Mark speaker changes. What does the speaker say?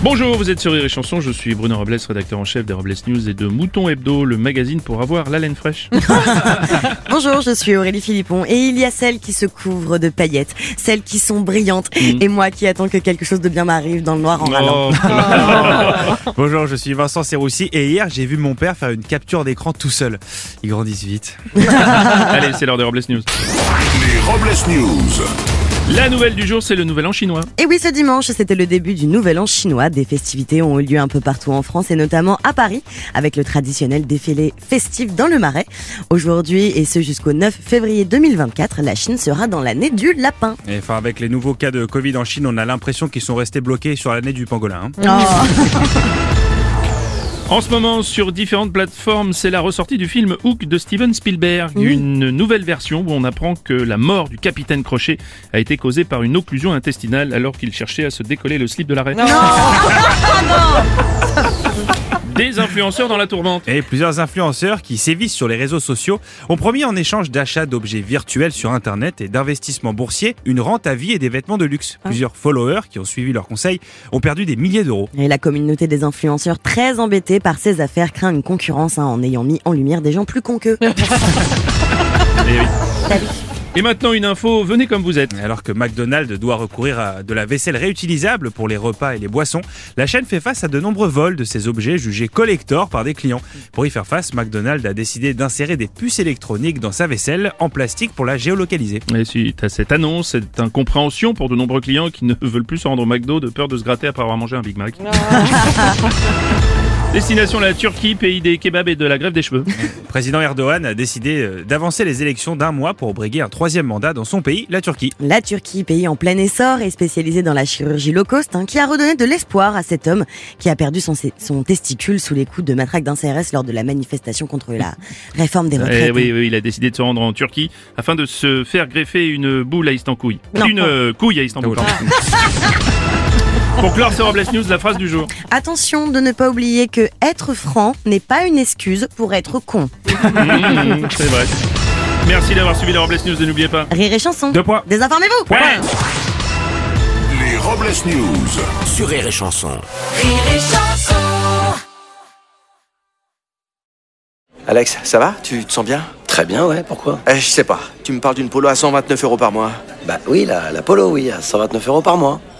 Speaker 1: Bonjour, vous êtes sur Rire et Chanson, je suis Bruno Robles, rédacteur en chef des Robles News et de Mouton Hebdo, le magazine pour avoir la laine fraîche.
Speaker 2: Bonjour, je suis Aurélie Philippon et il y a celles qui se couvrent de paillettes, celles qui sont brillantes
Speaker 1: Mm.
Speaker 2: et moi qui attends que quelque chose de bien m'arrive dans le noir en râlant.
Speaker 1: Oh,
Speaker 3: Bonjour, je suis Vincent Serroussi et hier j'ai vu mon père faire une capture d'écran tout seul. Ils grandissent vite.
Speaker 1: Allez, c'est l'heure des Robles News.
Speaker 4: Les Robles News.
Speaker 1: La nouvelle du jour, c'est le nouvel an chinois.
Speaker 2: Et oui, ce dimanche, c'était le début du Nouvel An chinois. Des festivités ont eu lieu un peu partout en France et notamment à Paris avec le traditionnel défilé festif dans le Marais. Aujourd'hui et ce jusqu'au 9 février 2024, la Chine sera dans l'année du lapin.
Speaker 3: Et enfin, avec les nouveaux cas de Covid en Chine, on a l'impression qu'ils sont restés bloqués sur l'année du pangolin. hein.
Speaker 1: En ce moment, sur différentes plateformes, c'est la ressortie du film Hook de Steven Spielberg. Une nouvelle version où on apprend que la mort du capitaine Crochet a été causée par une occlusion intestinale alors qu'il cherchait à se décoller le slip de l'arrêt. Des influenceurs dans la tourmente.
Speaker 3: Et plusieurs influenceurs qui sévissent sur les réseaux sociaux ont promis en échange d'achat d'objets virtuels sur Internet et d'investissements boursiers une rente à vie et des vêtements de luxe. Plusieurs followers qui ont suivi leurs conseils ont perdu des milliers d'euros.
Speaker 2: Et la communauté des influenceurs très embêtée par ces affaires craint une concurrence hein, en ayant mis en lumière des gens plus cons qu'eux.
Speaker 1: Et, maintenant, une info, venez comme vous êtes.
Speaker 3: Alors que McDonald's doit recourir à de la vaisselle réutilisable pour les repas et les boissons, la chaîne fait face à de nombreux vols de ces objets jugés collector par des clients. Pour y faire face, McDonald's a décidé d'insérer des puces électroniques dans sa vaisselle en plastique pour la géolocaliser.
Speaker 1: Et suite à cette annonce, cette incompréhension pour de nombreux clients qui ne veulent plus se rendre au McDo de peur de se gratter après avoir mangé un Big Mac. Destination la Turquie, pays des kebabs et de la grève des cheveux.
Speaker 3: Le président Erdogan a décidé euh, d'avancer les élections d'un mois pour briguer un troisième mandat dans son pays, la Turquie.
Speaker 2: La Turquie, pays en plein essor et spécialisé dans la chirurgie low cost, hein, qui a redonné de l'espoir à cet homme qui a perdu son, son testicule sous les coups de matraque d'un CRS lors de la manifestation contre la réforme des retraites.
Speaker 1: Eh oui, oui, il a décidé de se rendre en Turquie afin de se faire greffer une boule à Istanbul.
Speaker 2: Non.
Speaker 1: Une euh, couille à Istanbul. Pour clore ce Robles News, la phrase du jour.
Speaker 2: Attention de ne pas oublier que être franc n'est pas une excuse pour être con.
Speaker 1: Mmh, c'est vrai. Merci d'avoir suivi les Robles News et n'oubliez pas.
Speaker 2: Rire et chanson.
Speaker 3: Deux points.
Speaker 2: Désinformez-vous.
Speaker 1: Ouais.
Speaker 4: Les Robles News.
Speaker 5: sur Rire et Chanson.
Speaker 6: Alex, ça va? Tu te sens bien?
Speaker 5: Très bien, ouais, pourquoi?
Speaker 6: Eh, Je sais pas. Tu me parles d'une polo à 129 euros par mois.
Speaker 5: Bah oui, la, la Polo, oui, à 129 euros par mois.